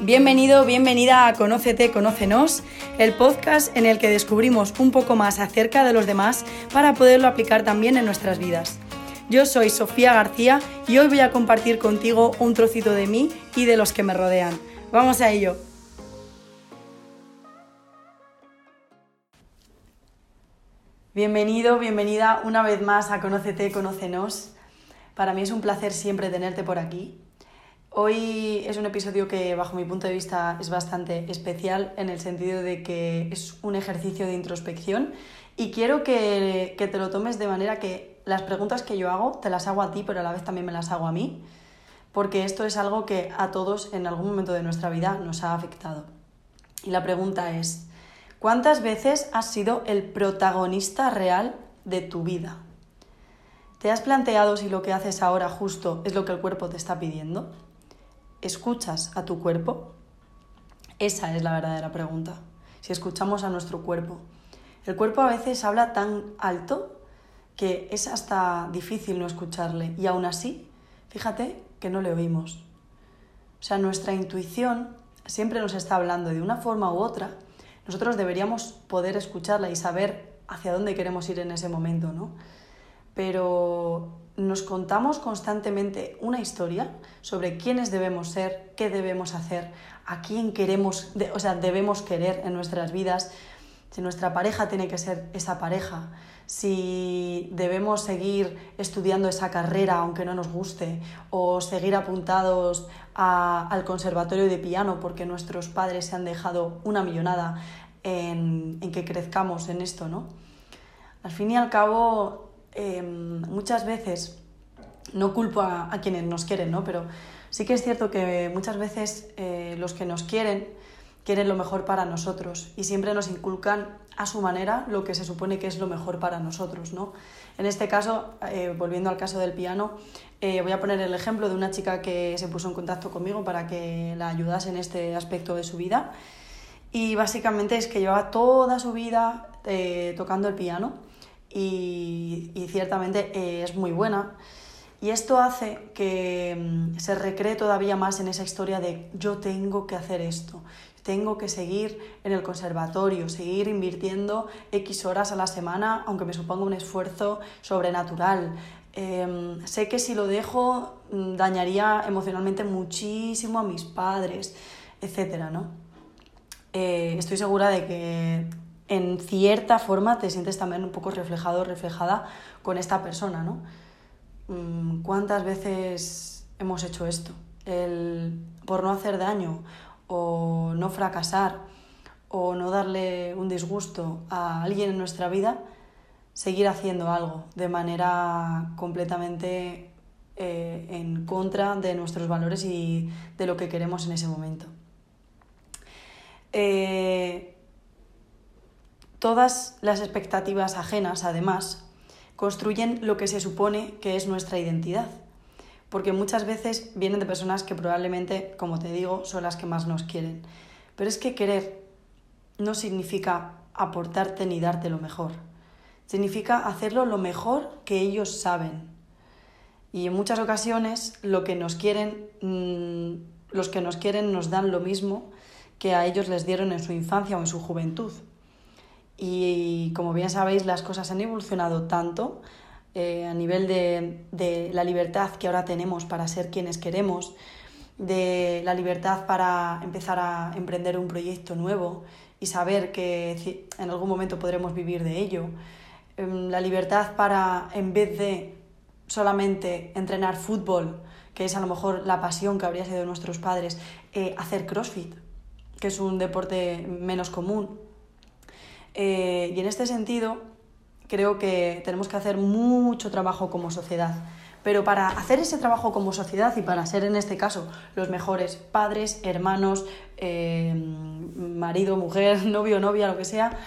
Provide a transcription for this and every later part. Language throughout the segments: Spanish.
Bienvenido, bienvenida a Conócete, Conócenos, el podcast en el que descubrimos un poco más acerca de los demás para poderlo aplicar también en nuestras vidas. Yo soy Sofía García y hoy voy a compartir contigo un trocito de mí y de los que me rodean. Vamos a ello. Bienvenido, bienvenida una vez más a Conócete, Conócenos. Para mí es un placer siempre tenerte por aquí. Hoy es un episodio que bajo mi punto de vista es bastante especial en el sentido de que es un ejercicio de introspección y quiero que, te lo tomes de manera que las preguntas que yo hago te las hago a ti pero a la vez también me las hago a mí porque esto es algo que a todos en algún momento de nuestra vida nos ha afectado. Y la pregunta es, ¿cuántas veces has sido el protagonista real de tu vida? ¿Te has planteado si lo que haces ahora justo es lo que el cuerpo te está pidiendo? ¿Escuchas a tu cuerpo? Esa es la verdadera pregunta. Si escuchamos a nuestro cuerpo. El cuerpo a veces habla tan alto que es hasta difícil no escucharle y aún así, fíjate que no le oímos. O sea, nuestra intuición siempre nos está hablando de una forma u otra. Nosotros deberíamos poder escucharla y saber hacia dónde queremos ir en ese momento, ¿no? Pero nos contamos constantemente una historia sobre quiénes debemos ser, qué debemos hacer, a quién queremos, o sea, debemos querer en nuestras vidas, si nuestra pareja tiene que ser esa pareja, si debemos seguir estudiando esa carrera aunque no nos guste, o seguir apuntados al conservatorio de piano porque nuestros padres se han dejado una millonada en, en que crezcamos en esto, ¿no? Al fin y al cabo, Em, muchas veces, no culpo a, quienes nos quieren, ¿no? pero sí que es cierto que muchas veces eh, los que nos quieren quieren lo mejor para nosotros y siempre nos inculcan a su manera lo que se supone que es lo mejor para nosotros. ¿no? En este caso, eh, volviendo al caso del piano, eh, voy a poner el ejemplo de una chica que se puso en contacto conmigo para que la ayudase en este aspecto de su vida. Y básicamente es que llevaba toda su vida tocando el piano y, ciertamente eh, es muy buena. Y esto hace que mm, se recree todavía más en esa historia de yo tengo que hacer esto, tengo que seguir en el conservatorio, seguir invirtiendo X horas a la semana, aunque me suponga un esfuerzo sobrenatural. Em, sé que si lo dejo mm, dañaría emocionalmente muchísimo a mis padres, etc. ¿no? Eh, estoy segura de que en cierta forma te sientes también un poco reflejado reflejada con esta persona, ¿no? Mm, ¿Cuántas veces hemos hecho esto? El, por no hacer daño o no fracasar o no darle un disgusto a alguien en nuestra vida, seguir haciendo algo de manera completamente eh, en contra de nuestros valores y de lo que queremos en ese momento. Eh, Todas las expectativas ajenas, además, construyen lo que se supone que es nuestra identidad, porque muchas veces vienen de personas que probablemente, como te digo, son las que más nos quieren. Pero es que querer no significa aportarte ni darte lo mejor, significa hacerlo lo mejor que ellos saben. Y en muchas ocasiones lo que nos quieren, mm, los que nos quieren nos dan lo mismo que a ellos les dieron en su infancia o en su juventud. Y como bien sabéis, las cosas han evolucionado tanto eh, a nivel de, de, la libertad que ahora tenemos para ser quienes queremos, de la libertad para empezar a emprender un proyecto nuevo y saber que en algún momento podremos vivir de ello, em, la libertad para, en vez de solamente entrenar fútbol, que es a lo mejor la pasión que habría sido de nuestros padres, eh, hacer CrossFit, que es un deporte menos común, eh, y en este sentido, creo que tenemos que hacer mucho trabajo como sociedad. Pero para hacer ese trabajo como sociedad y para ser en este caso los mejores padres, hermanos, eh, marido, mujer, novio, novia, lo que sea,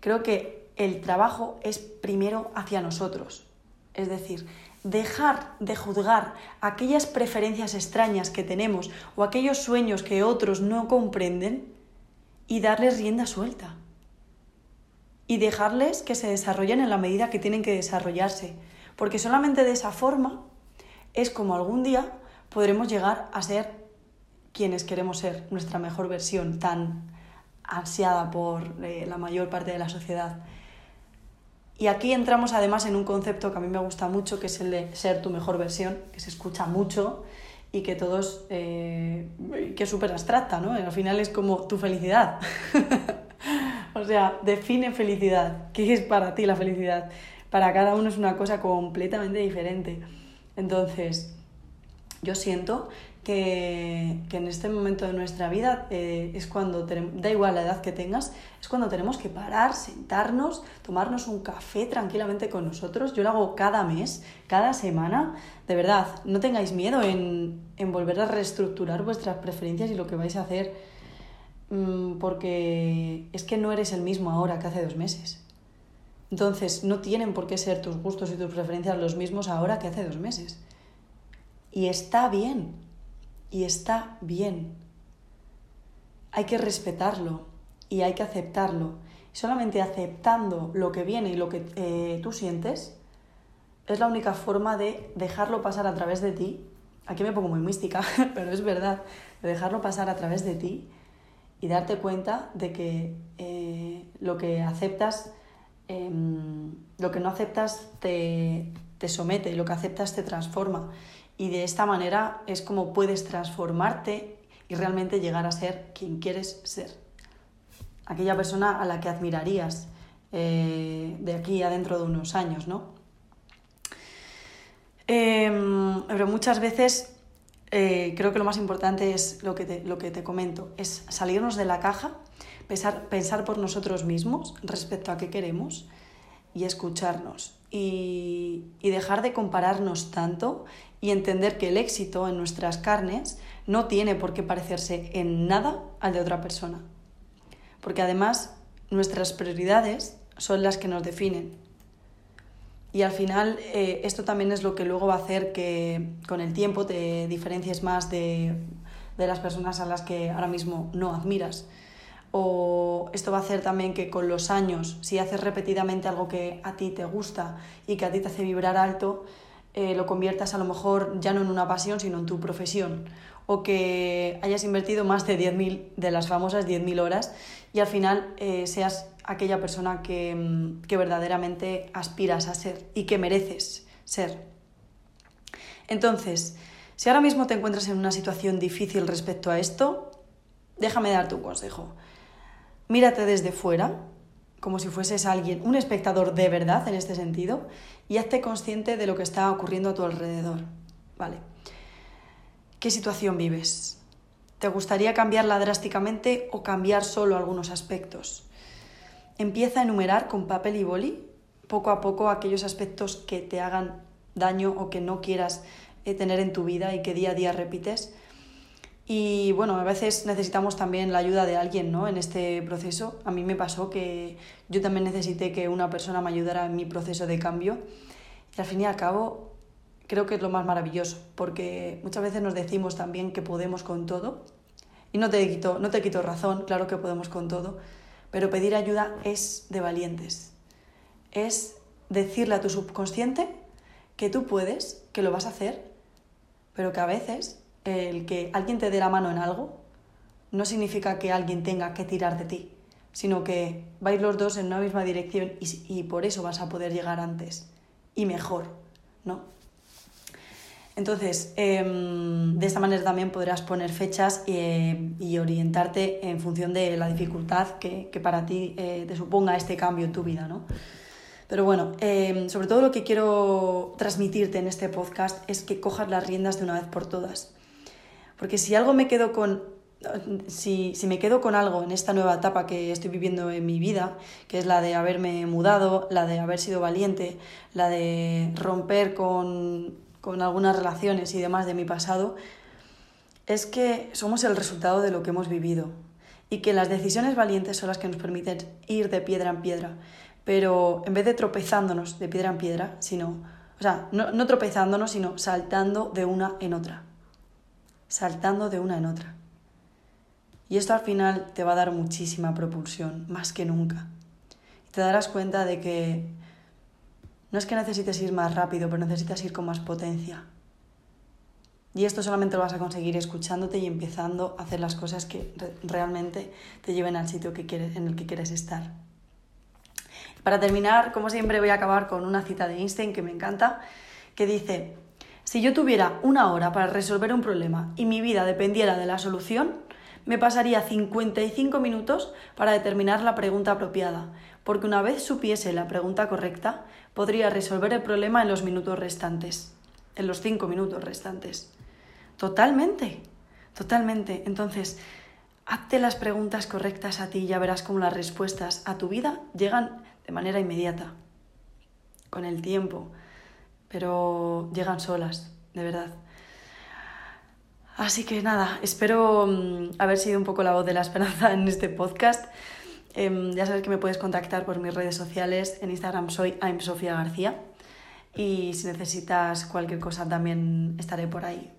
creo que el trabajo es primero hacia nosotros. Es decir, dejar de juzgar aquellas preferencias extrañas que tenemos o aquellos sueños que otros no comprenden y darles rienda suelta y dejarles que se desarrollen en la medida que tienen que desarrollarse, porque solamente de esa forma es como algún día podremos llegar a ser quienes queremos ser nuestra mejor versión tan ansiada por eh, la mayor parte de la sociedad. Y aquí entramos además en un concepto que a mí me gusta mucho, que es el de ser tu mejor versión, que se escucha mucho y que todos, eh, que es súper abstracta, ¿no? Al final es como tu felicidad. o sea, define felicidad. ¿Qué es para ti la felicidad? Para cada uno es una cosa completamente diferente. Entonces, yo siento que, que, en este momento de nuestra vida eh, es cuando, da igual la edad que tengas, es cuando tenemos que parar, sentarnos, tomarnos un café tranquilamente con nosotros. Yo lo hago cada mes, cada semana. De verdad, no tengáis miedo en, en volver a reestructurar vuestras preferencias y lo que vais a hacer, porque es que no eres el mismo ahora que hace dos meses. Entonces, no tienen por qué ser tus gustos y tus preferencias los mismos ahora que hace dos meses. Y está bien y está bien. Hay que respetarlo y hay que aceptarlo. Solamente aceptando lo que viene y lo que eh, tú sientes es la única forma de dejarlo pasar a través de ti. Aquí me pongo muy mística, pero es verdad, de dejarlo pasar a través de ti y darte cuenta de que eh, lo que aceptas, em, lo que no aceptas te, te somete lo que aceptas te transforma. Y de esta manera es como puedes transformarte y realmente llegar a ser quien quieres ser. Aquella persona a la que admirarías eh, de aquí a dentro de unos años, ¿no? Em, pero muchas veces eh, creo que lo más importante es lo que, te, lo que te comento, es salirnos de la caja, pensar, pensar por nosotros mismos respecto a qué queremos y escucharnos y, y dejar de compararnos tanto y entender que el éxito en nuestras carnes no tiene por qué parecerse en nada al de otra persona. Porque además nuestras prioridades son las que nos definen. Y al final eh, esto también es lo que luego va a hacer que con el tiempo te diferencies más de, de las personas a las que ahora mismo no admiras. O esto va a hacer también que con los años, si haces repetidamente algo que a ti te gusta y que a ti te hace vibrar alto, eh, lo conviertas a lo mejor ya no en una pasión, sino en tu profesión. O que hayas invertido más de 10.000, de las famosas 10.000 horas y al final eh, seas aquella persona que, mm, que verdaderamente aspiras a ser y que mereces ser. Entonces, si ahora mismo te encuentras en una situación difícil respecto a esto, déjame darte un consejo. Mírate desde fuera, como si fueses alguien, un espectador de verdad en este sentido, y hazte consciente de lo que está ocurriendo a tu alrededor. ¿Vale? ¿Qué situación vives? ¿Te gustaría cambiarla drásticamente o cambiar solo algunos aspectos? Empieza a enumerar con papel y boli poco a poco aquellos aspectos que te hagan daño o que no quieras eh, tener en tu vida y que día a día repites y bueno, a veces necesitamos también la ayuda de alguien ¿no? en este proceso. A mí me pasó que yo también necesité que una persona me ayudara en mi proceso de cambio. Y al fin y al cabo, creo que es lo más maravilloso, porque muchas veces nos decimos también que podemos con todo. Y no te quito, no te quito razón, claro que podemos con todo, pero pedir ayuda es de valientes. Es decirle a tu subconsciente que tú puedes, que lo vas a hacer, pero que a veces el que alguien te dé la mano en algo no significa que alguien tenga que tirar de ti, sino que vais los dos en una misma dirección y, por eso vas a poder llegar antes y mejor, ¿no? Entonces, em, de esta manera también podrás poner fechas eh, y orientarte en función de la dificultad que, para ti eh, te suponga este cambio en tu vida, ¿no? Pero bueno, em, sobre todo lo que quiero transmitirte en este podcast es que cojas las riendas de una vez por todas. Porque si algo me quedo con si, si, me quedo con algo en esta nueva etapa que estoy viviendo en mi vida, que es la de haberme mudado, la de haber sido valiente, la de romper con, con algunas relaciones y demás de mi pasado, es que somos el resultado de lo que hemos vivido y que las decisiones valientes son las que nos permiten ir de piedra en piedra, pero en vez de tropezándonos de piedra en piedra, sino, o sea, no, no tropezándonos, sino saltando de una en otra saltando de una en otra. Y esto al final te va a dar muchísima propulsión, más que nunca. Y te darás cuenta de que no es que necesites ir más rápido, pero necesitas ir con más potencia. Y esto solamente lo vas a conseguir escuchándote y empezando a hacer las cosas que realmente te lleven al sitio que quieres, en el que quieres estar. Para terminar, como siempre, voy a acabar con una cita de Einstein que me encanta, que dice, si yo tuviera una hora para resolver un problema y mi vida dependiera de la solución, me pasaría 55 minutos para determinar la pregunta apropiada, porque una vez supiese la pregunta correcta, podría resolver el problema en los minutos restantes, en los 5 minutos restantes. Totalmente, totalmente. Entonces, hazte las preguntas correctas a ti y ya verás cómo las respuestas a tu vida llegan de manera inmediata, con el tiempo, pero llegan solas, de verdad. Así que nada, espero mm, haber sido un poco la voz de la esperanza en este podcast. Em, ya sabes que me puedes contactar por mis redes sociales. En Instagram soy I'm Sofía García. Y si necesitas cualquier cosa también estaré por ahí.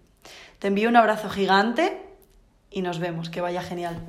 Te envío un abrazo gigante y nos vemos. Que vaya genial.